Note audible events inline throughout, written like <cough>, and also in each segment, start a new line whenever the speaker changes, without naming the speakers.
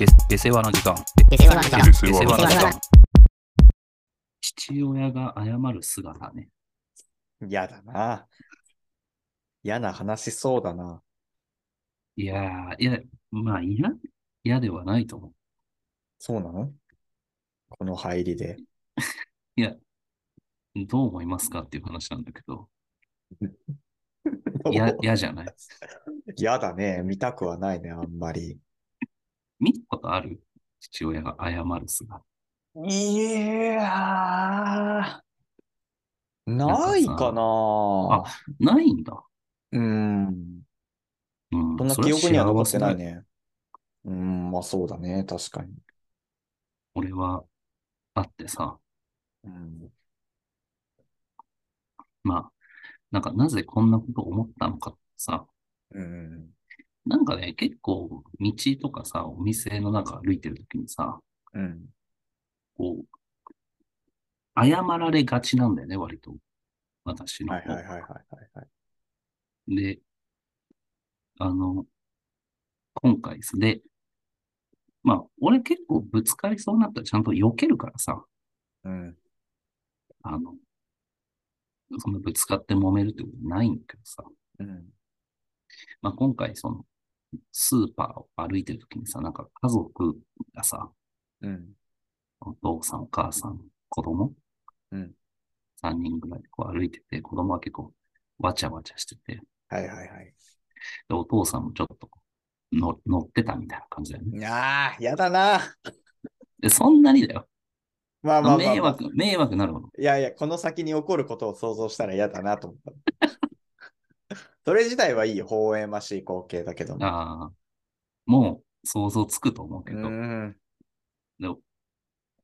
で出世話の時間。
出世話の時間。
出世話の時間。父親が謝る姿ね。
嫌だな。嫌な話そうだな。
いやー、いや、まあ嫌、嫌ではないと思う。
そうなのこの入りで。
いや、どう思いますかっていう話なんだけど、嫌じゃない。
嫌だね。見たくはないね、あんまり。
見たことある？父親が謝る姿。
いやー。ないかな
あないんだ。
うん。
うん。
そんな記憶には残ってない。ね。うん、まあそうだね。確かに。
俺は、あってさ、
うん。
まあ、なんかなぜこんなことを思ったのかさ、
うん。
なんかね、結構道とかさ、お店の中歩いてるときにさ、
うん。
こう、謝られがちなんだよね、割と。私の方
はいはいはいはいはいはい。
で、あの、今回です。で、まあ、俺結構ぶつかりそうになったらちゃんと避けるからさ、
うん。
あの、そんなぶつかって揉めるってことないんだけどさ、
うん。
まあ今回その、スーパーを歩いてるときにさ、なんか家族がさ、
うん。
お父さん、お母さん、子供、
うん。
3人ぐらいでこう歩いてて、子供は結構わちゃわちゃしてて、
はいはいはい。
で、お父さんもちょっとの乗ってたみたいな感じだよね。
ああ、やだな。
で、そんなにだよ。
まあまあまあ、まあ
迷惑、迷惑なるもの。
いやいや、この先に起こることを想像したら嫌だなと思った。それ自体はいいよ。微笑ましい光景だけども。
ああ、もう想像つくと思うけ
う
ど、
ん。
で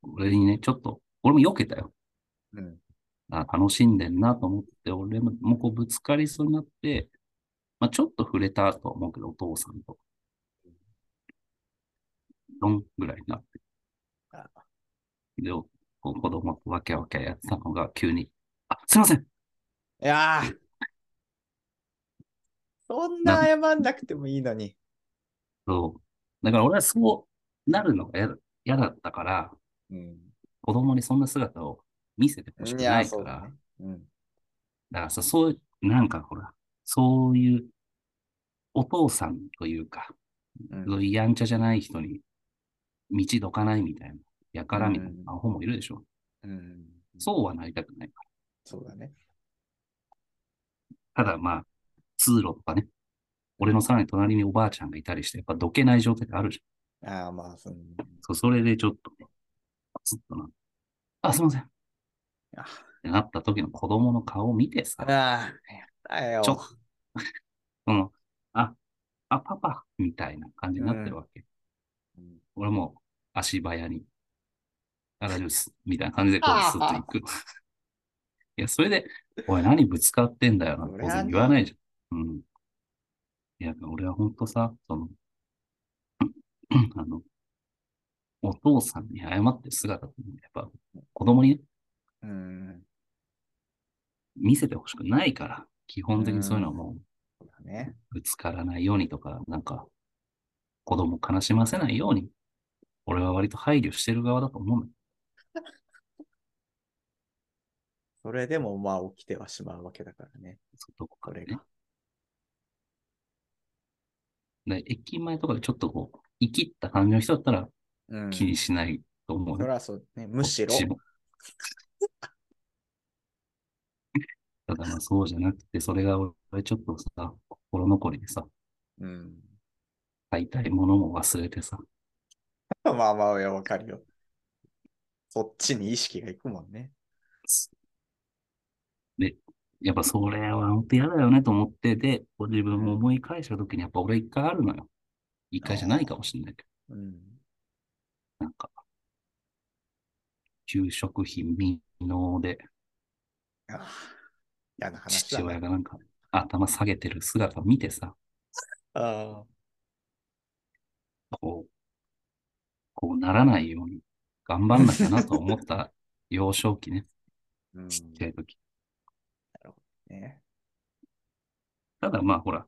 俺にね、ちょっと、俺も避けたよ。
うん。
あ楽しんでんなと思って、俺ももうこうぶつかりそうになって、まあ、ちょっと触れたとは思うけど、お父さんと。どんぐらいになって
あ。
で、こう子供とわけわけやってたのが急に、あ、すいません
いやーそんな謝んなくてもいいのに。
そう。だから俺はそうなるのが嫌だったから、
うん。
子供にそんな姿を見せてほしくないから、
そう。うん。
だからさ、そういう、なんかほら、そういうお父さんというか、
うん
そういうやんちゃじゃない人に道どかないみたいな、やからみたい
うん
なアホもいるでしょ。
うん。
そうはなりたくないか
そうだね。
ら。ただまあ、通路とかね、俺のさらに隣におばあちゃんがいたりして、やっぱどけない状態があるじゃん。
ああ、まあ、その
そう、それでちょっとね、ずっとな、あ、すいません。っ
あ
てなった時の子供の顔を見てさ、
あー、や。
ちょっと、<laughs> その、あ、あ、パパ、みたいな感じになってるわけ。
うん
俺も足早に、あ、大丈夫です。みたいな感じでこうスッと行く。<laughs> いや、それで、おい、何ぶつかってんだよな、当然言わないじゃん。うん。いや、俺は本当さ、その、<clears throat> あの、お父さんに謝ってる姿って、やっぱ子供にね、
うん。
見せてほしくないから、基本的にそういうのはもう
そうだね。
ぶつからないようにとか、なんか、子供を悲しませないように、俺は割と配慮してる側だと思うのよ。<laughs>
それでも、まあ、起きてはしまうわけだからね。
そうどこかでね。で駅前とかでちょっとこう、生きった感じの人だったら
うん。
気にしないと思うよ。
それはそうね。むしろ
こっ。ちも <laughs> ただまあそうじゃなくて、それが俺ちょっとさ、心残りでさ、
うん。
買いたいものも忘れてさ、<laughs>
まあまあ、いやわかるよ。そっちに意識がいくもんね。
で、やっぱそれは本当嫌だよねと思って、で、自分も思い返した時にやっぱ俺一回あるのよ。一回じゃないかもしれないけど、
うん。
なんか、給食費未納で
嫌な話だ
父親
な。
がなんか頭下げてる姿を見てさ、
あ
こう、こうならないように頑張んなきゃなと思った幼少期ね、
あ。<laughs> うん。
ちっちゃい時。
ね。
ただまあほら、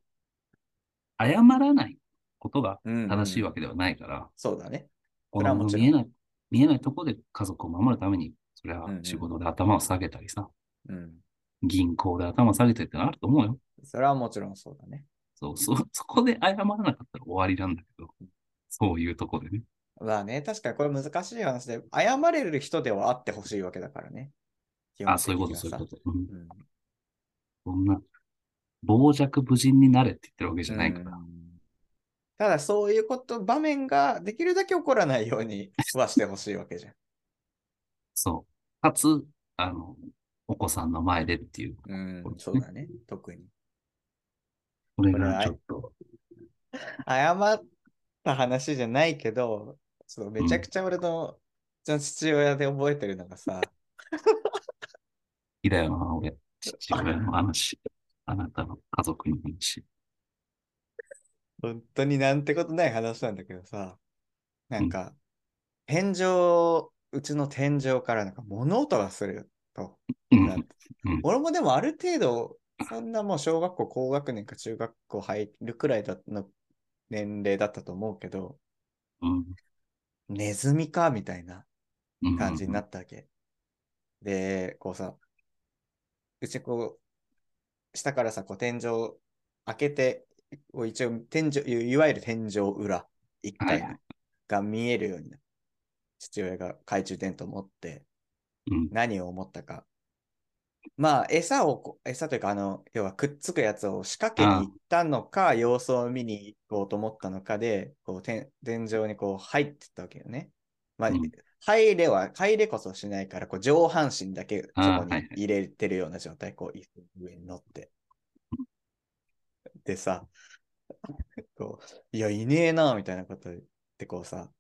謝らないことが
うんうん
正しいわけではないから、
そうだね。
こ
それはもちろん
の見えない、見えないところで家族を守るために、それは
うんうん
仕事で頭を下げたりさ、
うん。
銀行で頭を下げたりってのあると思うよ。
それはもちろんそうだね。
そう、そ、そこで謝らなかったら終わりなんだけど、そういうとこでね。
まあね、確かにこれ難しい話で、謝れる人ではあってほしいわけだからね。
あ、そういうこと、そういうこと。うん。
うん
そんな、傍若無人になれって言ってるわけじゃないから。
うんただそういうこと、場面ができるだけ起こらないように <laughs> はしてほしいわけじゃん。
そう。かつ、あの、お子さんの前でっていう。
うん、そうだね、特に。
これがちょっと、
謝った話じゃないけど、ちょっとめちゃくちゃ俺の、うちの父親で覚えてるのがさ、
好きだよな、俺。父親の話。あなたの家族の話。
本当になんてことない話なんだけどさ、なんか、天井、うちの天井からなんか物音がすると。
うん
俺もでもある程度、そんなもう小学校高学年か中学校入るくらいだの年齢だったと思うけど、
うん
ネズミかみたいな
うん
感じになったわけ。で、こうさ、うちこう、下からさ、こう天井開けて、こう一応天井、いいわゆる天井裏、1階が見えるようにな父親が懐中電灯を持って
うん
何を思ったか。まあ、餌をこ、餌というか、あの、要はくっつくやつを仕掛けに行ったのか、様子を見に行こうと思ったのかで、こう天、天井にこう入ってったわけよね。まあ、
うん
入れは、入れこそしないから、こう上半身だけそこに入れてるような状態、こう、椅子の上に乗って。でさ、<laughs> こう、いや、いねえな、みたいなこと言って、こうさ、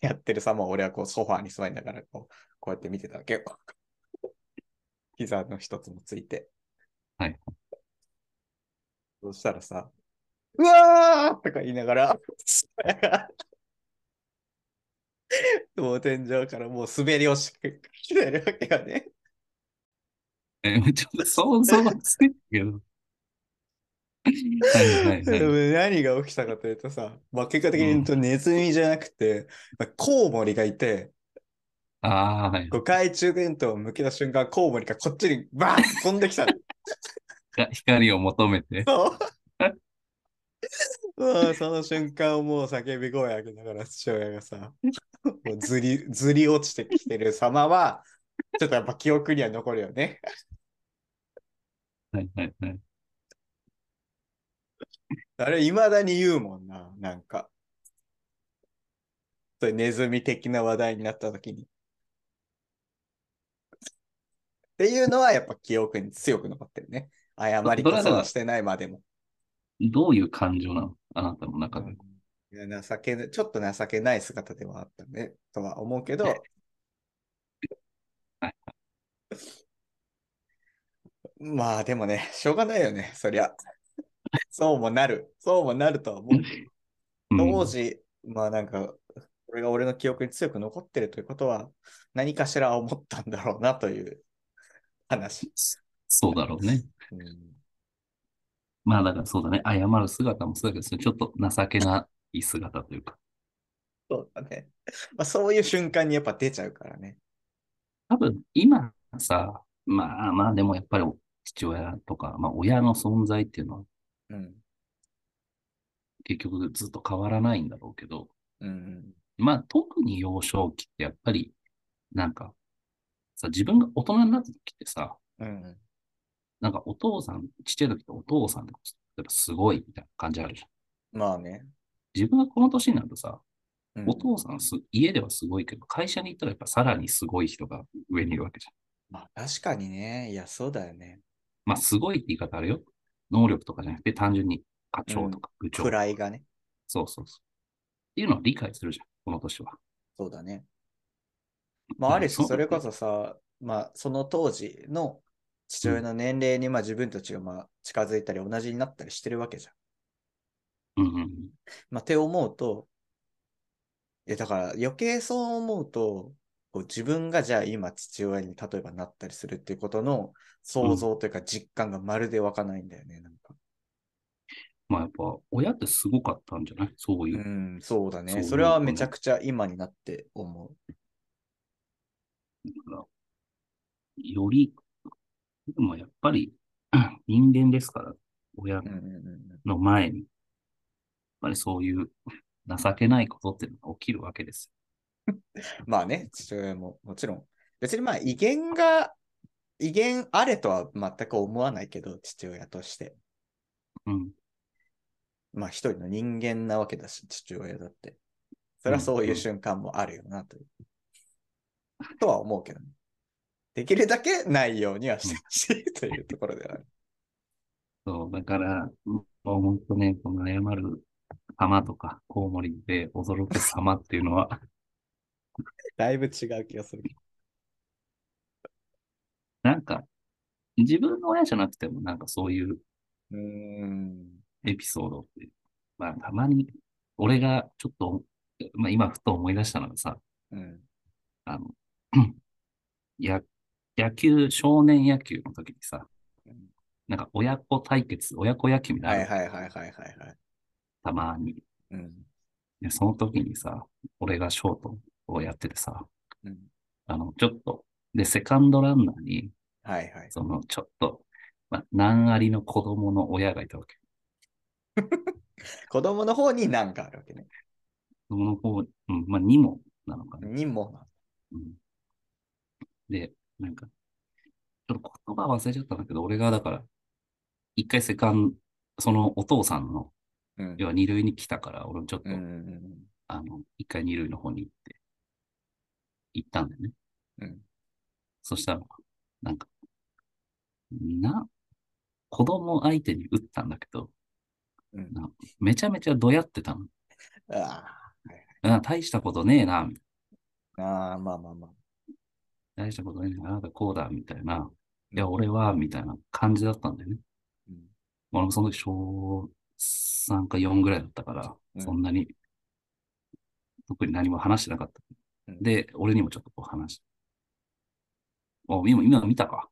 やってる様を俺はこうソファーに座りながら、こう、こうやって見てたわけよ。<laughs> 膝の一つもついて。
はい。
そしたらさ、うわーとか言いながら、<laughs> 天井からもう滑り落ちてるわけよね。
えちょっと想像はつくけど。はいはい
でも
はい。
何が起きたかというとさ、まあ、結果的に言うとネズミじゃなくて、まあコウモリがいて、
ああ、はい。
こう懐中電灯を向けた瞬間、コウモリがこっちにバーン飛んできた
光を求めて。
そう。その瞬間をもう叫び声上げながら父親がさ、もうずり、<laughs> ずり落ちてきてる様は、ちょっとやっぱ記憶には残るよね。
はいはいはい。
あれ、未だに言うもんな、なんか。そういうネズミ的な話題になった時に。っていうのはやっぱ記憶に強く残ってるね。謝りこそはしてないまでも。
どういう感情なの？あなたの中で。
情けなちょっと情けない姿ではあったね、とは思うけど
はい。
まあでもね、しょうがないよね、そりゃ。そうもなる。そうもなるとは思う。
うん
当時、まあなんか、これが俺の記憶に強く残ってるということは、何かしら思ったんだろうなという話。
そうだろうね。
うん
まあだからそうだね。謝る姿もそうだけど、ちょっと情けない姿というか。
そうだね。まあ、そういう瞬間にやっぱ出ちゃうからね。
多分今さ、まあまあでもやっぱり父親とか、まあ親の存在っていうのは
うん。
結局ずっと変わらないんだろうけど、
うん。
まあ特に幼少期ってやっぱりなんかさ、自分が大人になった時ってさ、
うん。
なんかお父さん、ちっちゃい時ってお父さんってやっぱすごいみたいな感じあるじゃん。
まあね。
自分がこの年になるとさ、
うん
お父さんす、家ではすごいけど、会社に行ったらやっぱさらにすごい人が上にいるわけじゃん。
まあ確かにね。いや、そうだよね。
まあすごいって言い方あるよ。能力とかじゃなくて単純に課長とか部長とか、
位がね。
そうそうそう。っていうのを理解するじゃん、この年は。
そうだね。まあ、ある種、
そ
れこそさ、まあ、その当時の父親の年齢に、まあ、自分たちがまあ近づいたり同じになったりしてるわけじゃん。
うんうん
まあ、って思うと、え、だから余計そう思うと、こう自分がじゃあ今父親に例えばなったりするっていうことの想像というか実感がまるで湧かないんだよね、なんか。
まあやっぱ親ってすごかったんじゃない？そういうう。
ん、そうだね。
そう
それはめちゃくちゃ今になって思う。
だからより、でもやっぱり <clears throat> 人間ですから、親
うんうんうん
の前に、やっぱりそういう情けないことっていうのが起きるわけです <laughs>
まあね、父親ももちろん。別にまあ威厳が、威厳あれとは全く思わないけど、父親として。
よ。うん。
まあ一人の人間なわけだし、父親だって。それはそういう瞬間もあるよなという。とは思うけどね。できるだけないようにはしてほしいというところではある。
そう、だから、もう本当ね、この謝る様とか、コウモリで驚く様っていうのは、
だいぶ違う気がする。
なんか、自分の親じゃなくても、なんかそういう。エピソードって、まあたまに、俺がちょっと、まあ今ふと思い出したのがさ、
うん。
あの、<clears throat> や、野球、少年野球の時にさ、
うん
なんか親子対決、親子野球みた
はいい
な、
はいはいはいはいはい。
たまに。
うん。
で、その時にさ、俺がショートをやっててさ、
うん。
あの、ちょっと、で、セカンドランナーに、
はいはい。
その、ちょっと、まあ、難ありの子供の親がいたわけ。<laughs>
子供の方に何かあるわけね。
その方、うん、まあ、にもなのかな。
にも。
うん、で、なんか、ちょっと言葉忘れちゃったんだけど、俺がだから、一回セカン、そのお父さんの、
うん。
要は二塁に来たから、俺もちょっと、
うんうん
あの、一回二塁の方に行って、行ったんだよね。
うん。
そしたら、なんか、な、子供相手に打ったんだけど、
うん。
なめちゃめちゃどやってたの。
あ
あ大したことねえな、みたい
あ。ああ、まあまあまあ。
な大したことな、あなたこうだ、みたいな。
うん
いや、俺は、みたいな感じだったんだよね。
うん
俺もその時小3か4ぐらいだったから、
うん
そんなに、特に何も話してなかった。
うん
で、俺にもちょっとこう話して。お、今、今見たか。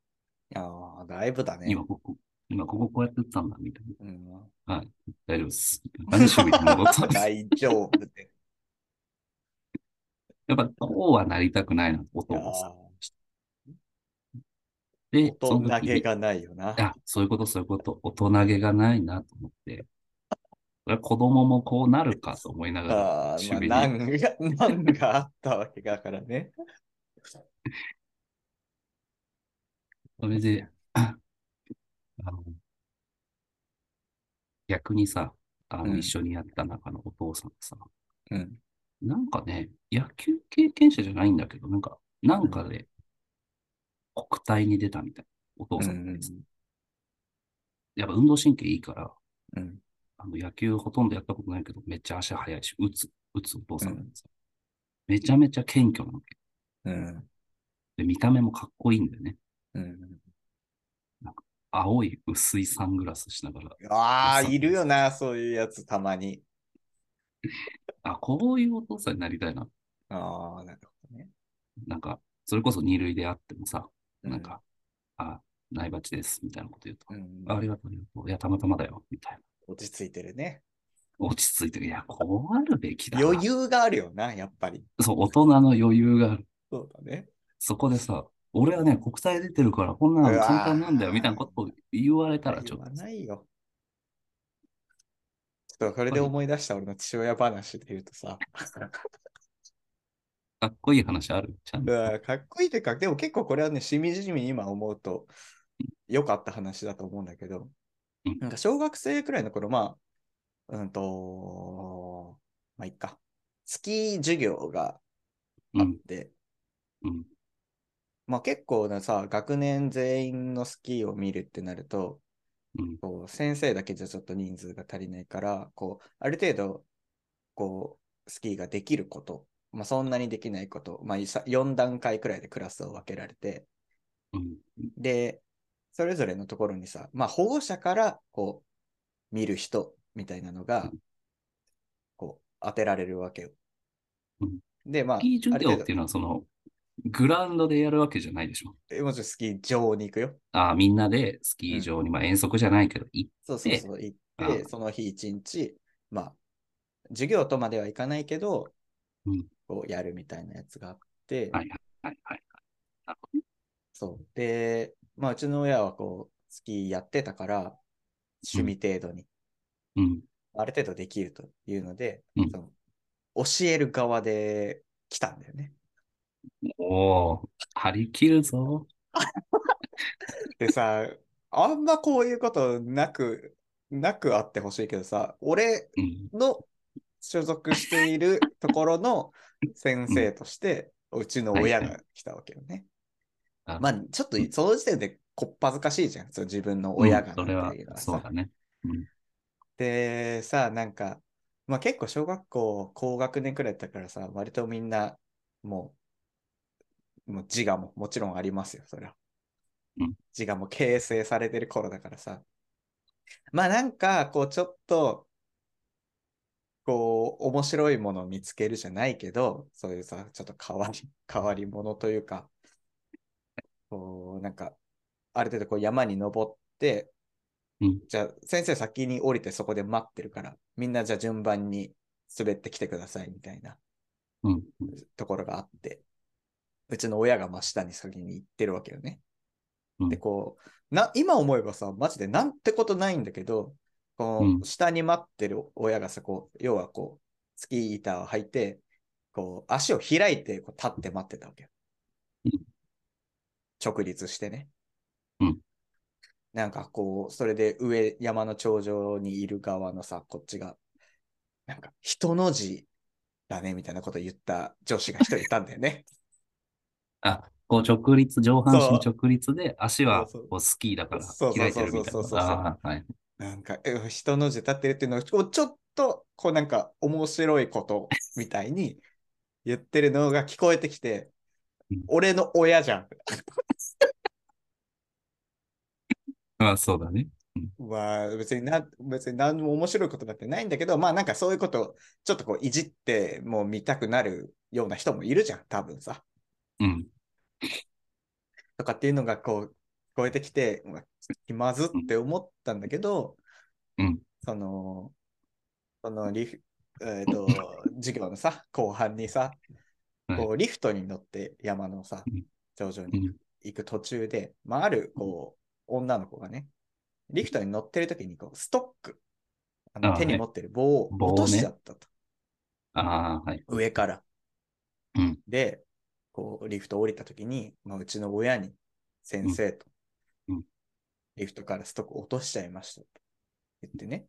ああ、だいぶだね。
今ここ、今こここうやって打ったんだ、みたい
うん、
な。はい。大丈夫です。何守備に戻ったんです <laughs>
大丈夫で。<laughs>
やっぱ、こうはなりたくないな、お父
あ
さ
大人げがないよな。
あ、そういうこと、そういうこと。大人げがないなと思って。子供もこうなるかと思いながら、
あまあ、
備に。
難が、<laughs> 難があったわけだからね。
それで、あの、逆にさ、あの、
うん
一緒にやった中のお父さんさ、
うん。
なんかね、野球経験者じゃないんだけど、なんか、なんかで、国体に出たみたい。お父さんってさやっぱ運動神経いいから、
うん。
あの野球ほとんどやったことないけど、めっちゃ足速いし、打つ、打つお父さんなんですよ。めちゃめちゃ謙虚なわけ。
うん。
で、見た目もかっこいいんだよね。
うん。
青い薄いサングラスしながら、
ああ、いるよな、そういうやつ、たまに。
あ、こういうお父さんになりたいな。
ああ、なるほどね。
なんか、それこそ二塁であってもさ、
うん
なんか、あ、ナイバチです、みたいなこと言うと、
うん
あありがとう、ありがとういや、たまたまだよ、みたいな。
落ち着いてるね。
落ち着いてる。いや、こうあるべきだな。
余裕があるよな、やっぱり。
そう、大人の余裕がある。
そうだね。
そこでさ、俺はね、国際出てるから、こんなの簡単なんだよ、みたいなことを言われたら、ちょっと
言わ、ないよ。ちょっとこれで思い出した俺の父親話で言うとさ、
かっこいい話ある？ちゃん
う
と。
わかっこいいというか、でも結構これはね、しみじみに今思うと良かった話だと思うんだけど
うん、
なんか小学生くらいの頃、まあ、うんと、まあいいか。スキー授業があっ
うん、
て、
うん、
まあ結構なさ、学年全員のスキーを見るってなると、
うん、
こう先生だけじゃちょっと人数が足りないから、こう、ある程度、こう、スキーができること、まあそんなにできないこと、まあ4段階くらいでクラスを分けられて、
うん、
で、それぞれのところにさ、まあ保護者から、こう、見る人みたいなのが、こう、当てられるわけよ。
うん。
で、まあ、
スキー授
ある程
業っていうのは、その、グラウンドでやるわけじゃないでしょ。
度もちろんスキー場に行くよ。
ああ、みんなでスキー場に、まあ遠足じゃないけど、行っ
そうそうそう、行っで、その日一日、まあ、授業とまではいかないけど、
うん
こうやるみたいなやつがあって、
はいはいはい。なるほ
そう。で、まあ、うちの親はこう、スキーやってたから、趣味程度に、
どうん。
ある程度できるというので、
うん
その教える側で来たんだよね。
おー、張り切るぞ。
でさ、あんまこういうことなく、なくあってほしいけどさ、俺
うん。
の所属しているところの先生として、うちの親が来たわけよね。
あ
まあ、ちょっとその時点でこっぱずかしいじゃん。そう自分の親が
うんそれは。そうだね。うん。
で、さ、なんか、まあ結構小学校高学年くらいだったからさ、割とみんな、もう、もう自我ももちろんありますよ、それは。
うん
自我も形成されてる頃だからさ。まあなんか、こうちょっと、こう、面白いものを見つけるじゃないけど、そういうさ、ちょっと変わり、<laughs> 変わり者というか、こう、なんか、ある程度こう山に登って、
うん
じゃあ先生先に降りてそこで待ってるから、みんなじゃあ順番に滑ってきてくださいみたいな
うん。
ところがあって、うちの親が真下に先に行ってるわけよね。
うん
で、こう、な、今思えばさ、マジでなんてことないんだけど、こ
う
下に待ってる親がさ、こう、要はこう、スキー板を履いて、こう、足を開いてこう立って待ってたわけ。直立してね。
うん
なんかこう、それで上、山の頂上にいる側のさ、こっちが、なんか、人の字だね、みたいなこと言った女子が一人いたんだよね。<laughs>
あ、こう直立、上半身
そう
直立で、足は
そうそう
こうスキーだから
そうそう
開いてるみたいな。
そうそうそうそう
ああ、はい。
なんか、え人の字立ってるっていうのを、ちょっと、こうなんか、面白いことみたいに言ってるのが聞こえてきて
うん、
俺の親じゃん。<laughs>
ああ、そうだね。
まあ、別にな、別に何も面白いことだってないんだけど、まあなんかそういうこと、ちょっとこう、いじってもう見たくなるような人もいるじゃん、多分さ。
うん。
とかっていうのがこう、聞こえてきて、うわ気まずって思ったんだけど、
うん
その、そのリフ、えっ、と、<laughs> 授業のさ、後半にさ、
はい
こう、リフトに乗って山のさ
うん、
頂上に
うん。
行く途中で、まあ、ある、こう、女の子がね、リフトに乗ってる時に、こう、ストック、あの
あ
手に持ってる棒を落としちゃったと。
ああ、はい。
上から。
うん。
で、こう、リフト降りた時に、まあ、うちの親に、先生と、リフトからストック落としちゃいましたと言ってね、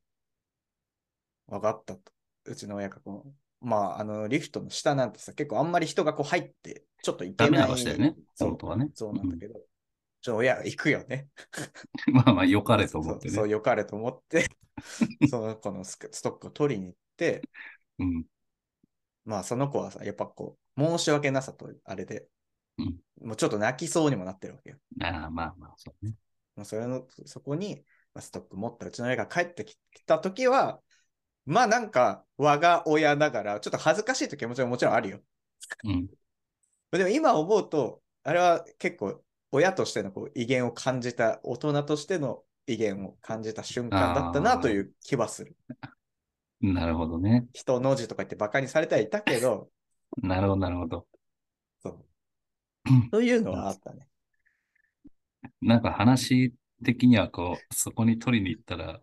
わかったと。うちの親がこう、まあ、あの、リフトの下なんてさ、結構あんまり人がこう入って、ちょっと行けない。
ダメな場所だよね。
そう
はね。
そうなんだけど、ちょ、親行くよね。
う <laughs> んまあまあ、良かれと思って
そう、
ね。
よかれと思って、<laughs> その子のストックを取りに行って、
うん。
まあその子はさ、やっぱこう、申し訳なさと、あれで、
うん
もうちょっと泣きそうにもなってるわけよ。
ああ、まあまあ、そうね。
まあ、それの、そこに、まあ、ストック持ったうちの親が帰ってきたときは、まあなんか、我が親ながら、ちょっと恥ずかしいと気持ちはもちろんあるよ。
うん。<laughs>
でも今思うと、あれは結構、親としてのこう威厳を感じた、大人としての威厳を感じた瞬間だったなという気はする。<laughs>
なるほどね。
人の字とか言ってバカにされてはいたけど、<laughs>
なるほど、なるほど。
そう。というのはあったね。
なんか話的にはこう、そこに取りに行ったら、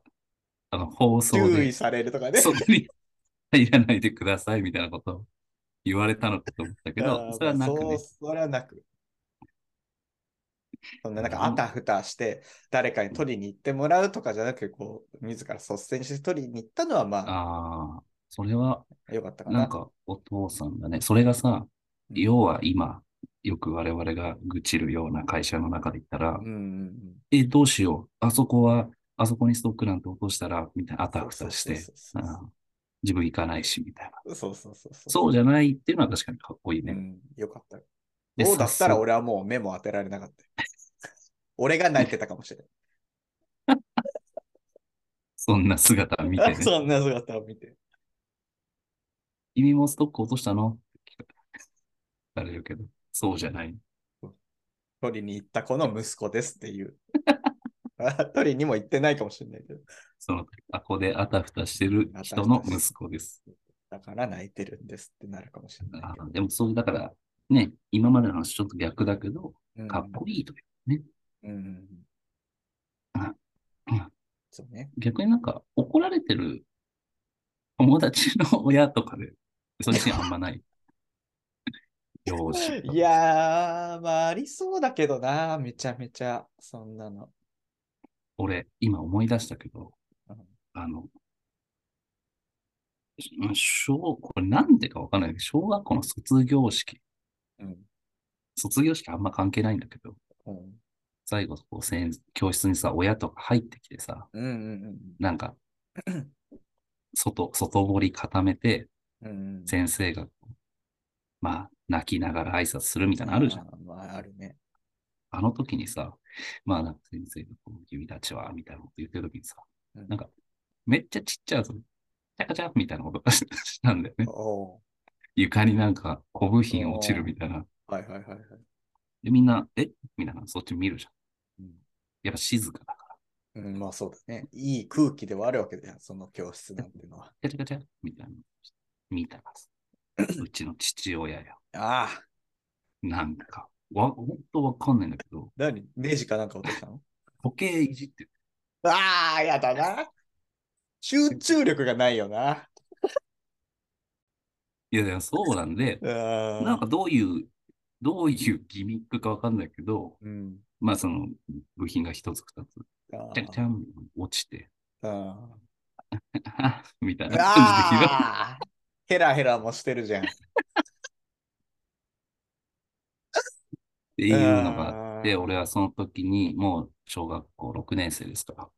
あの、放送で
注意、されるとかね。
そこに <laughs> 入らないでくださいみたいなことを言われたのかと思ったけ
あ
ど、
ー
それはなくね
そう。それはなく。そんななんかあたふたして誰かに取りに行ってもらうとかじゃなくこう自ら率先して取りに行ったのはま
ああ、それは、
あよかったかな。
なんかお父さんだね。それがさ、
うん
要は今、よく我々が愚痴るような会社の中で言ったら、
うんうん
え、どうしよう。あそこは、あそこにストックなんて落としたら、みたいな、あ
うん。
たふたして、自分行かないし、みたいな。
そうそうそうそう。
そうじゃないっていうのは確かにかっこいいね。
うん、よかった。
で
そうだったら俺はもう目も当てられなかった。<laughs> 俺が泣いてたかもしれない。<laughs>
そんな姿を見てね。<laughs>
そんな姿を見て。
君もストック落としたの？って聞かれるけど、そうじゃない。
取りに行った子の息子ですっていう。<laughs> 取りにも行ってないかもしれないけど。
その、あこであたふたしてる人の息子です。
だから泣いてるんですってなるかもしれない
でもそう、だから、ね、今までの話ちょっと逆だけど、
うん
かっこいいというね。
うんそうね。
逆になんか怒られてる友達の親とかで、そういうシーンあんまない。容姿とか
いやー、まあありそうだけどな、めちゃめちゃ、そんなの。
俺、今思い出したけど、
うん
あの、し小、これなんでかわかんないけど、小学校の卒業式、
うん。
卒業式あんま関係ないんだけど、
うん。
最後、こう、先教室にさ、親とか入ってきてさ、
うんうん
なんか、<clears throat> 外、外堀固めて、
うん。うんうん。
先生が、まあ、泣きながら挨拶するみたいなのあるじゃん。
あー。まあ、あるね。
あの時にさ、まあ、なんか先生がこう、君たちは、みたいなこと言ってる時にさ、
うん
なんか、めっちゃちっちゃいぞ、チャカチャみたいなことがしたんだよね。
お
床になんか、小部品落ちるみたいな。
ーはいはいはいはい。
で、みんな、え？みたいな、そっち見るじゃん。
うん
やっぱ静かだから。
うん、まあそうだね。いい空気ではあるわけだよ、その教室なんてのは。
チャチャカチャみたいな。見たらさ、うちの父親や。
ああ、
なんか、わ、ほんとわかんないんだけど、
何？ネジかなんか落としたの？
時計いじってる。
ああ、やだな。集中力がないよな。
いやいや、そうなんで、
な
なんかどういう、どういうギミックかわかんないけど、
うん。
まあその部品が一つ二つ、
あ
チャンチャン落ちて、
あ <laughs>
みたいな感じで
ヘラヘラもしてるじゃん。
っていうのがあって、俺はその時にもう小学校6年生ですから、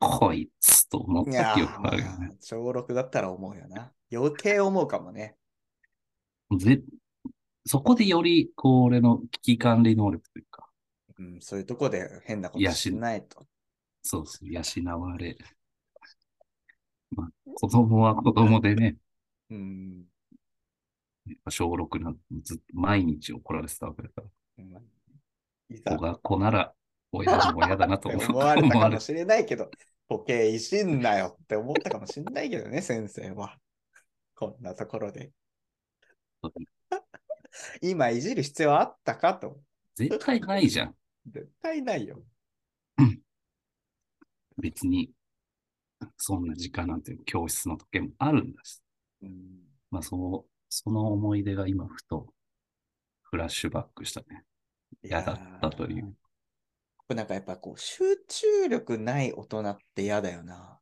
こいつと思った記憶があるよ
ー
ね。
小6だったら思うよな。余計思うかもね。
ぜそこでより、こう、俺の危機管理能力というか、
うん、そういうとこで変なことしないと。
そうそう、養われ。まあ、子供は子供でね、
うん。
小6なんてずっと毎日怒られてたわけだから、
うんいざ
子が子なら親も嫌だなと思
思われたかもしれないけど、<laughs> 時計いじんなよって思ったかもしれないけどね、先生は。こんなところで。今いじる必要あったかと。
絶対ないじゃん。
絶対ないよ。
別に、そんな時間なんて教室の時計もあるんだし。
うん、
まあ、そう、その思い出が今ふとフラッシュバックしたね。嫌だったという。
なんかやっぱこう、集中力ない大人って嫌だよな。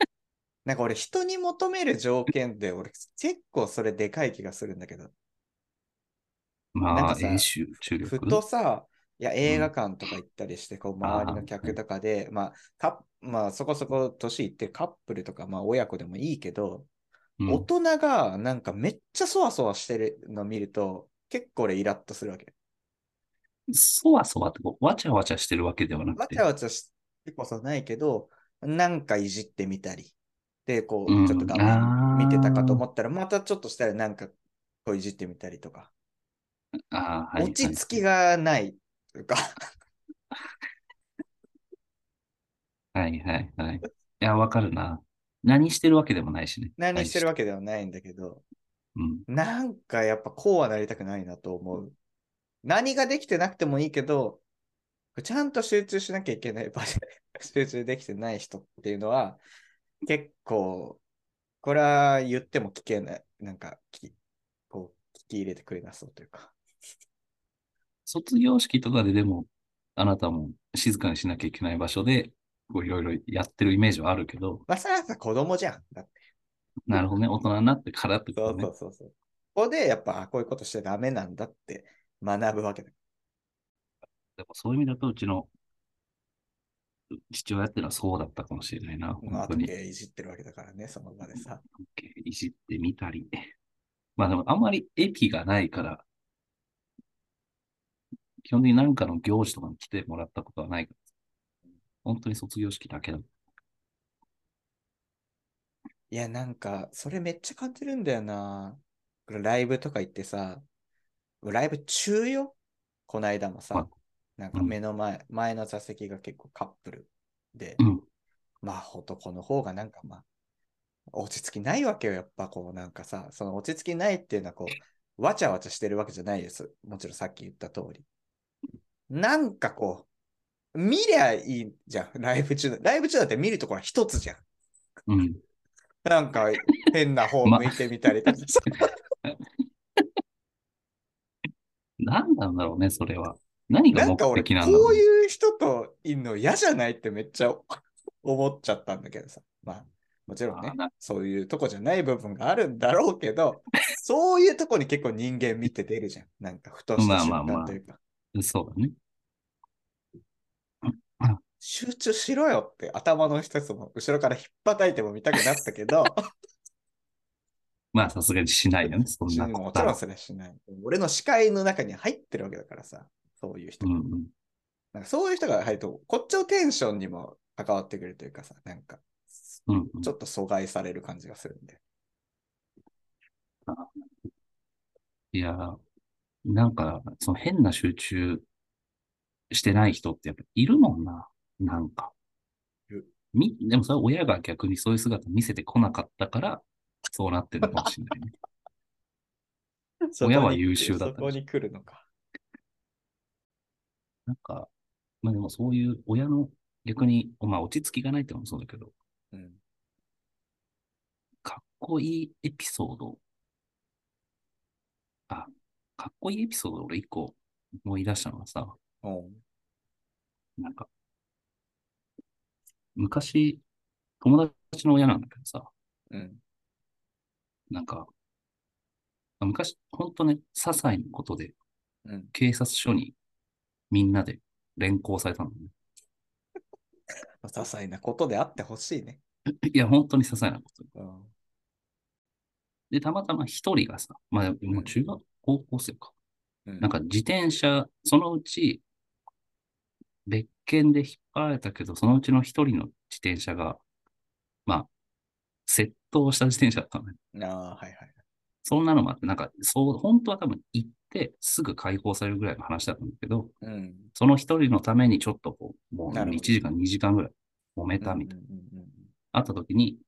<laughs> なんか俺、人に求める条件で、俺、結構それでかい気がするんだけど。なん
まあ、
かさ
演習、注
ふ
力？
とさ、いや、映画館とか行ったりして、こう、周りの客とかで、まあ、かまあ、そこそこ年いってるカップルとか、まあ、親子でもいいけど、
うん
大人がなんかめっちゃそわそわしてるの見ると、結構俺イラッとするわけ。
そわそわってこう、わちゃわちゃしてるわけではなくて
わちゃ、わちゃしてこそないけど、なんかいじってみたり。で、こう、
うん
ちょっと画面見てたかと思ったら、またちょっとしたらなんかこういじってみたりとか。
ああ、はい。
落ち着きがないというか、
はい、はい、はい。いや、わかるな。何してるわけでもないしね。
何してる
わ
わけではないんだけど、
うん。
なんかやっぱこうはなりたくないなと思う。何ができてなくてもいいけど、ちゃんと集中しなきゃいけない場所で <laughs> 集中できてない人っていうのは、結構、これは言っても聞けない、なんかき、こう、聞き入れてくれなそうというか。
卒業式とかででも、あなたも静かにしなきゃいけない場所で、こういろいろやってるイメージはあるけど、
ま子供じゃん。だって。
なるほどね。大人になってからってこ
そう
とね。
そうそうそう。ここでやっぱ、あこういうことしちゃダメなんだって学ぶわけだ。
でもそういう意味だと、うちの父親っていうのはそうだったかもしれないな。
まあ、
本当に。
いじってるわけだからね、その場でさ。
いじってみたり。まあでもあんまり駅がないから、基本的に何かの行事とかに来てもらったことはないから、本当に卒業式だけだ。
いや、なんか、それめっちゃ感じるんだよな。ライブとか行ってさ、ライブ中よ？こないだもさ
ま、
なんか目の前、前の座席が結構カップルで、
うん。
まあ男の方がなんかまあ、落ち着きないわけよ、やっぱこうなんかさ、その落ち着きないっていうのはこう、わちゃわちゃしてるわけじゃないです。もちろんさっき言った通り。なんかこう、見りゃいいじゃん、ライブ中。ライブ中だって見るところは一つじゃん。
うん。
なんか変な方向いてみたりとかさ。<laughs>
なんなんだろうね、それは。何が目的なんだろうね。
ういう人といるの嫌じゃないってめっちゃ思っちゃったんだけどさ。まあ、もちろんねそういうとこじゃない部分があるんだろうけど、そういうとこに結構人間見て出るじゃん。なんか、ふとした瞬
まあまあまあ
間というか。
そうだね。
集中しろよって頭の一つも後ろから引っ叩いても見たくなったけど、<laughs>
まあさすがにしないよね、そんな
も
ことは。
ちろんそれはしない。俺の視界の中に入ってるわけだからさ、そういう人。
うんうん。
なんかそういう人が入ると、こっちのテンションにも関わってくるというかさ、なんか、
うんうん
ちょっと阻害される感じがするんで。
いやー、なんか、その変な集中してない人ってやっぱいるもんな。なんか。み、でもそれは親が逆にそういう姿見せてこなかったから、そうなってるのかもしれないね。<laughs> 親は優秀だった
そこに来るのか。
なんか、まあでもそういう親の逆に、まあ落ち着きがないってのもそうだけど、
うん。
かっこいいエピソード。あ、かっこいいエピソード俺一個思い出したのはさ、
うん。
なんか、昔、友達の親なんだけどさ、
うん。
なんか、まあ昔、ほんとね、些細なことで
うん。
警察署にみんなで連行されたのね。<laughs>
些細なことであってほしいね。<laughs>
いや、本当に些細なこと。
うん。
で、たまたま一人がさ、まあ、もう中学、高校生か。
うん
なんか自転車、そのうち、別件で引っ張られたけど、そのうちの一人の自転車が、まあ、窃盗した自転車だったのね。
ああ、はいはい。
そんなのもあって、なんか、そう、本当は多分行ってすぐ解放されるぐらいの話だったんだけど、
うん。
その一人のためにちょっとこう、もう
なるほど
1時間、2時間ぐらい揉めたみたいな。
うんうんうん
会った時に、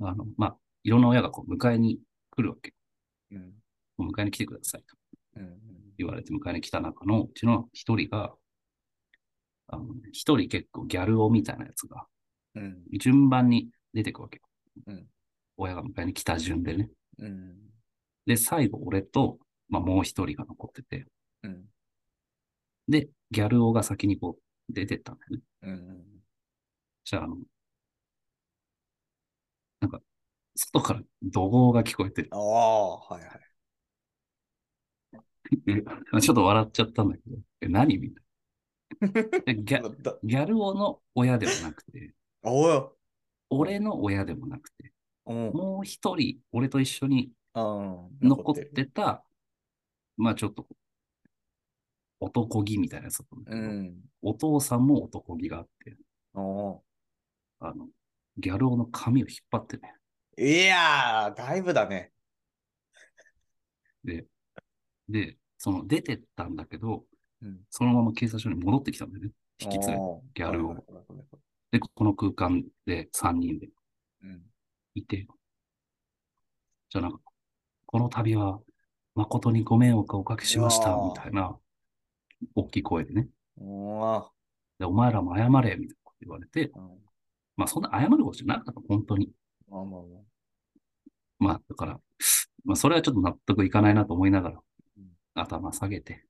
あの、まあ、いろんな親がこう迎えに来るわけ。
うん
迎えに来てくださいと言われて迎えに来た中のうちの一人が、あの、一人結構ギャル男みたいなやつが、
うん
順番に出てくわけよ。
うん
親が迎えに来た順でね。
うん
で、最後俺と、まあ、もう一人が残ってて、
うん
で、ギャル男が先にこう出てったんだよね。
うん
じゃあ、あの、なんか、外から怒号が聞こえて、
ああ、はいはい。
え <laughs> ちょっと笑っちゃったんだけど、え、何？みたいな。<laughs> でギャ
だ
ギャル男の親でもなくて。俺の親でもなくて、
うん。
もう一人、俺と一緒に
うん
残っ
る
てた、まあちょっと、男気みたいなやつだったんだけど、
うん。
お父さんも男気があって、
お
あの、ギャル男の髪を引っ張ってね、
いやー、だいぶだね。
で、で、その出てったんだけど、
うん。
そのまま警察署に戻ってきたんだよね。引き連れギャルを。で、この空間で3人で
うん。
いて、じゃあなんか、この度は誠にご迷惑をおかけしました、みたいな、大きい声でね。で、お前らも謝れ、みたいなこと言われて、
うん。
まあそんな謝ることじゃなかった、本当に。
まあまあまあ。
まあだから、まあそれはちょっと納得いかないなと思いながら。
うん、
頭下げて、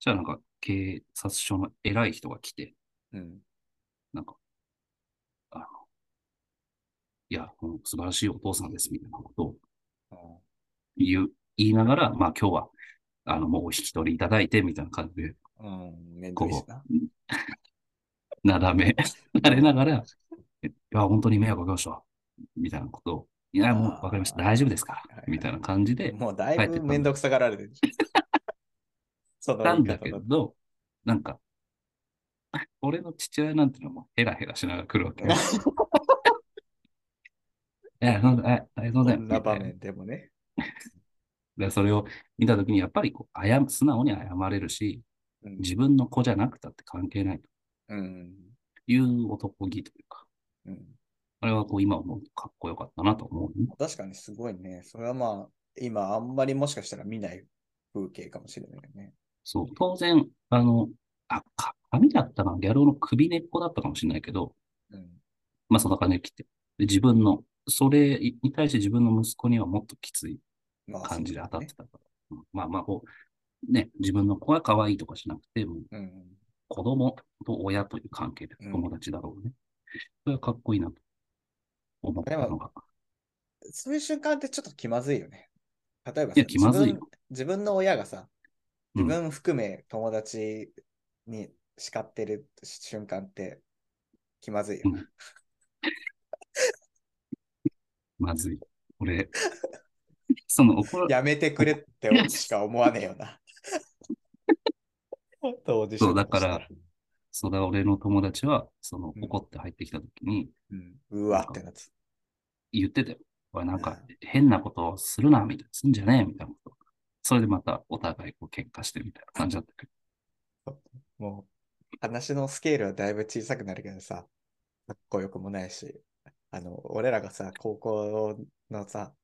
じゃあなんか警察署の偉い人が来て、
うん。
なんか、あの、いや、もう素晴らしいお父さんです、みたいなことを言う、言いながら、まあ今日は、あの、もうお引き取りいただいて、みたいな感じで、
うん。めんどいな。
だめられながら、いや、本当に迷惑かけました、みたいなことを、いや、もうわかりました、大丈夫ですか？みたいな感じで、
もうだいぶめんどくさがられてる。<laughs> その
なんだけど、なんか、俺の父親なんてのもヘラヘラしながら来るわけよ。<laughs> え、なんだ、え、え、そうだよ。
こんな
みたいな
場面でもね。
で、それを見たときに、やっぱりこう謝、素直に謝れるし、
うん
自分の子じゃなくたって関係ないと
うん。
いう男気というか、
うん。
あれはこう今思うとかっこよかったなと思うね。
確かにすごいね。それはまあ、今あんまりもしかしたら見ない風景かもしれないよね。
そう、当然、あの、あ、か髪だったかな、ギャル男の首根っこだったかもしれないけど、
うん。
まあそんな感じで来て、で自分の、それに対して自分の息子にはもっときつい
まあ
感じで当たって
ね。
たから。うんまあまあこう、ね、自分の子は可愛いとかじゃなくて、もう
うん。
子供と親という関係で
うん
友達だろうね。それはかっこいいなと思ったのが。
そういう瞬間ってちょっと気まずいよね。例えばさ
いや気まずいよ
自分自分の親がさ、
うん
自分含め友達に叱ってる瞬間って気まずいよ。
うん <laughs> まずい。俺、その怒ら
やめてくれってしか思わねえよな。<laughs> 当事者
そうだから、そうだ、俺の友達は、その
うん
怒って入ってきた時に
うわってなって
言ってたよ。おいなんか
う
変なことをするな、みたいな。すんじゃねえ、みたいなこと。それでまたお互いこう喧嘩してみたいな感じだったけど。
もう話のスケールはだいぶ小さくなるけどさ、かっこよくもないし、あの、俺らがさ、高校のさ、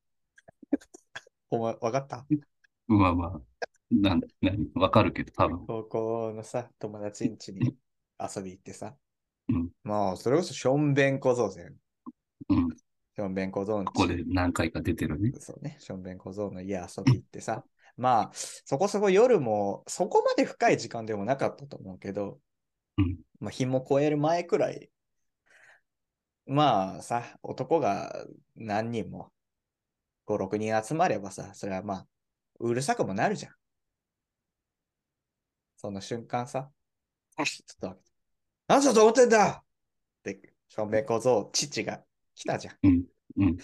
<laughs> お前、わかった？
まあまあ、なん、何、わかるけど、多分。
高校のさ、友達ん家に遊び行ってさ、
うん。
まあ、それこそしょんべん小僧ぜん。
うん。
しょんべん小僧の
ここで何回か出てるね。
そうね、しょんべん小僧の家遊び行ってさ、まあ、そこそこ夜も、そこまで深い時間でもなかったと思うけど、
うん。
まあ、日も超える前くらい、まあさ、男が何人も、5、6人集まればさ、それはまあ、うるさくもなるじゃん。その瞬間さ、あちょっと、何だと思ってんだ？って、しょんべん小僧、父が来たじゃん。
うん。うん。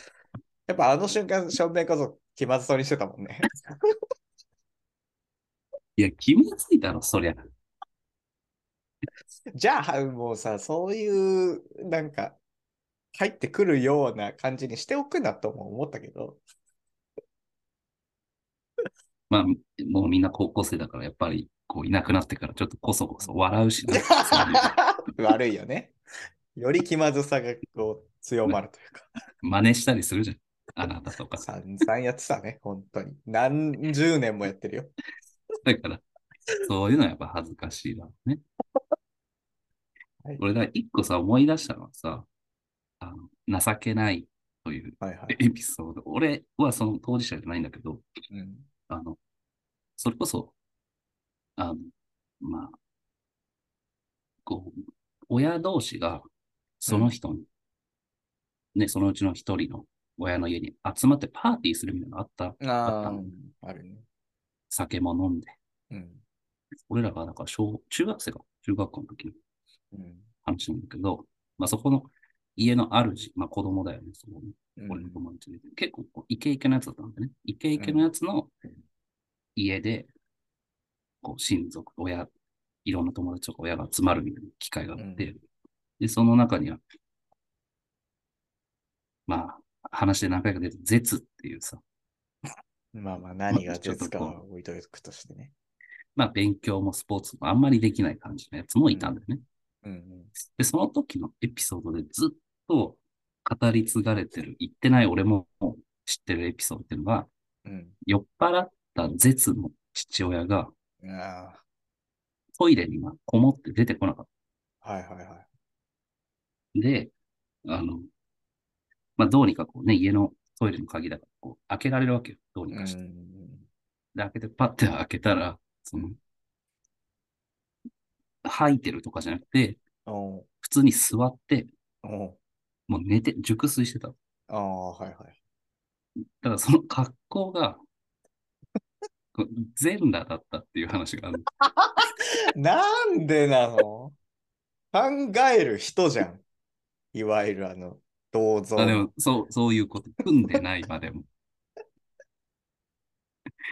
やっぱあの瞬間、しょんべん小僧気まずそうにしてたもんね。<laughs>
いや、気まずいだろ、そりゃ。<laughs>
じゃあ、もうさ、そういう、なんか、入ってくるような感じにしておくなとも思ったけど、<laughs>
まあ、もうみんな高校生だから、やっぱり、こう、いなくなってから、ちょっとこそこそ笑うしな。
悪いよね。より気まずさがこう強まるというか、
真似したりするじゃん。あなたとか。
散々やってたね、本当に。何十年もやってるよ。
だから、そういうのはやっぱ恥ずかしいだろうね。
はい
俺が一個さ、思い出したのはさ、あの情けないという
はいはい。
エピソード。俺はその当事者じゃないんだけど、
うん。
あの、それこそ、あの、まあ、こう、親同士が、その人に、ね、そのうちの一人の親の家に集まってパーティーするみたいなのあった、あ
ああ
ったの、
あるね。
酒も飲んで。
うん。
俺らが、だから小、中学生か、中学校の時の
うん。
話なんだけど、まあそこの家の主、まあ子供だよね、そのね、
うん
俺の友達で。結構こうイケイケのやつだったんだね。イケイケのやつの家で、こう親族、親、いろんな友達とか親が集まるみたいな機会があって、
う
で、その中には、まあ、話で何回か出て、絶っていうさ、
まあまあ、何が絶かは置いとくとしてね。
まあ勉強もスポーツもあんまりできない感じのやつもいたんだよね。
うんうん。
で、その時のエピソードでずっと語り継がれてる、言ってない俺も知ってるエピソードっていうのが、
うん。
酔っ払った絶の父親が
あ
トイレにまあこもって出てこなかっ
あ、はいはいはい。
た。で、あの、まあどうにかこうね、家のトイレの鍵だからこう開けられるわけよ。どうに
う
かして。
ん。
で、開けてパッて開けたら、その、吐いてるとかじゃなくて、普通に座って、もう寝て、熟睡してた。だ
ああ、はいはい。
からその格好が、全裸だったっていう話がある。<laughs>
なんでなの？考える人じゃん。いわゆるあの、銅像。
あでも、そう、そういうこと。組んでないまでも。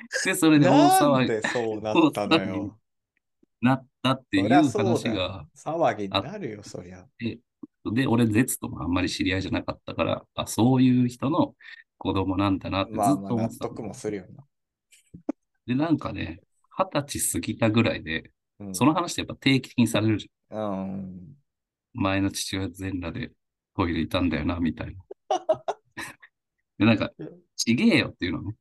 <laughs> で、それで大
なん
騒ぎ
でそうなったのよ。
なったっていう話が
よ。騒ぎになるよ、そりゃ。
で、俺、ゼツともあんまり知り合いじゃなかったから、あ、そういう人の子供なんだなってずっ
まあまあ、納
と思ってたの。
得もするよな。
で、なんかね、二十歳過ぎたぐらいで、
うん
その話ってやっぱ定期的にされるじゃん。
うん。
前の父親全裸でトイレいたんだよな、みたいな。<laughs> で、なんか、ちげえよっていうのね。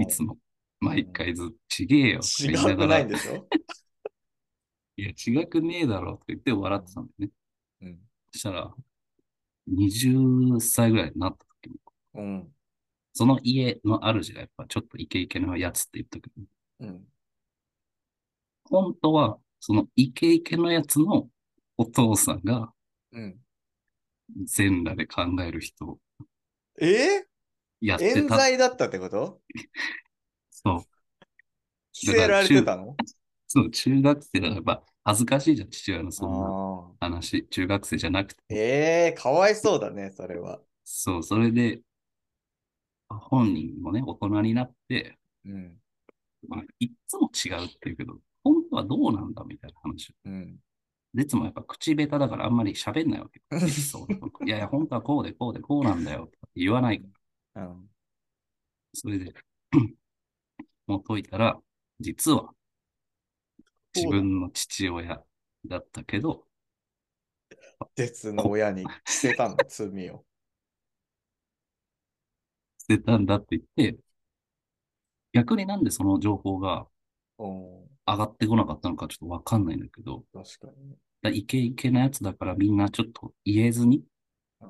いつも。毎回ずっとちげえよって
違
言いながら、
くないんでしょ？<laughs>
いや、違くねえだろって言って笑ってたんだよね。
うん。
そしたら、20歳ぐらいになった時に、
うん。
その家の主がやっぱちょっとイケイケのやつって言ったけど、
うん。
本当は、そのイケイケのやつのお父さんが
うん。
全裸で考える人を
え？
やってた。
冤罪だったってこと？
そう。
着せられてたの？
そう、中学生だからやっぱ恥ずかしいじゃん、父親のそんな。話。中学生じゃなくて。
ええかわいそうだね、それは。
そう、それで、本人もね、大人になって、
うん。
まあ、いっつも違うって言うけど、はどうなんだみたいな話を。
うん。
でいつもやっぱ口下手だからあんまり喋んないわけ <laughs> いやいや、本当はこうでこうでこうなんだよ。とか言わないから。
うん。
それで、もう解いたら、実は、自分の父親だったけど、
鉄の親に着せたの、罪を。
捨てたんだって言って、逆になんでその情報が
うん。
上がってこなかったのかちょっとわかんないんだけど、
確かにね。
だイケイケなやつだからみんなちょっと言えずに、
うん。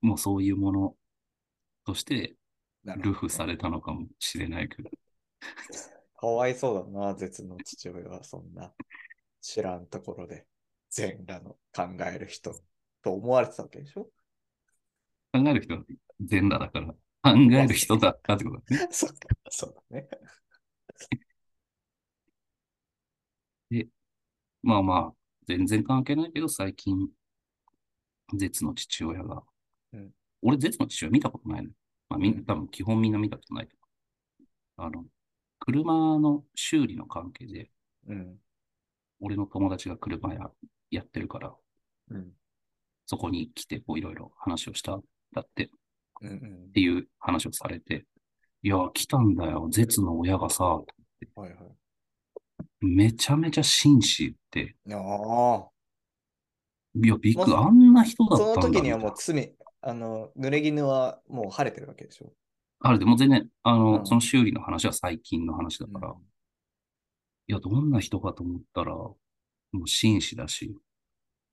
もうそういうものとして
なるほど
ルフされたのかもしれないけど、<laughs>
かわいそうだな、絶の父親はそんな知らんところで全裸の考える人と思われてたわけでしょ？
考える人？は全裸だから、考える人だったってことだね。<laughs>
そっか、そうだね。
まあまあ、全然関係ないけど、最近、絶の父親が、
うん
俺、絶の父親見たことないの。まあ、みん
う
なん多分基本みんな見たことないけど。あの、車の修理の関係で、
うん。
俺の友達が車ややってるから、
うん。
そこに来て、こういろいろ話をしたんだって、っ
うんうん。
ていう話をされて、いや、来たんだよ、絶の親がさ、
はいはい。
めちゃめちゃ紳士って、
ああ。
いや、びっくり、
もう
あんな人だった
そ
んだ
の時にはもう罪、あの、濡れ衣はもう晴れてるわけでしょ？
あれでもう全然、あの、
うん
その修理の話は最近の話だから、
うん
いや、どんな人かと思ったら、もう紳士だし、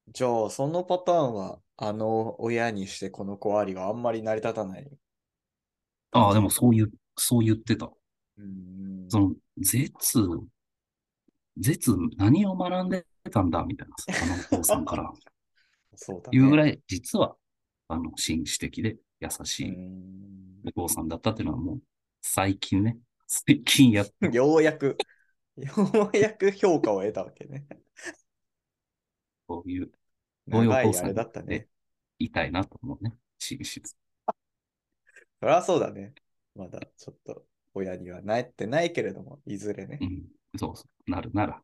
じゃあ、そのパターンは、あの親にしてこの子ありがあんまり成り立たない。
ああ、でもそういう、そう言ってた。
うん。
その、絶、絶、何を学んでたんだみたいなさ、あのお父さんから <laughs>
そうだね。
いうぐらい、実は、あの、紳士的で優し
う
い
ん
お父さんだったっていうのはもう、最近ね、最近やっ <laughs>
ようやく、ようやく評価を得たわけね。
こういう、こういうお父さん
れだったね
で。いたいなと思うね。紳士。
そりゃそうだね。まだちょっと親にはなってないけれども、いずれね
う。ん。そうそう。なるなら。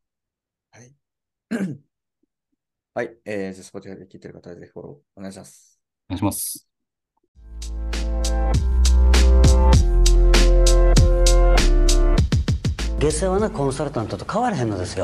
はい。<coughs> はい。えー、じゃあ、Spotify で聞いてる方はぜひフォロー？お願いします。
お願いします。
下世話なコンサルタントと変わらへんのですよ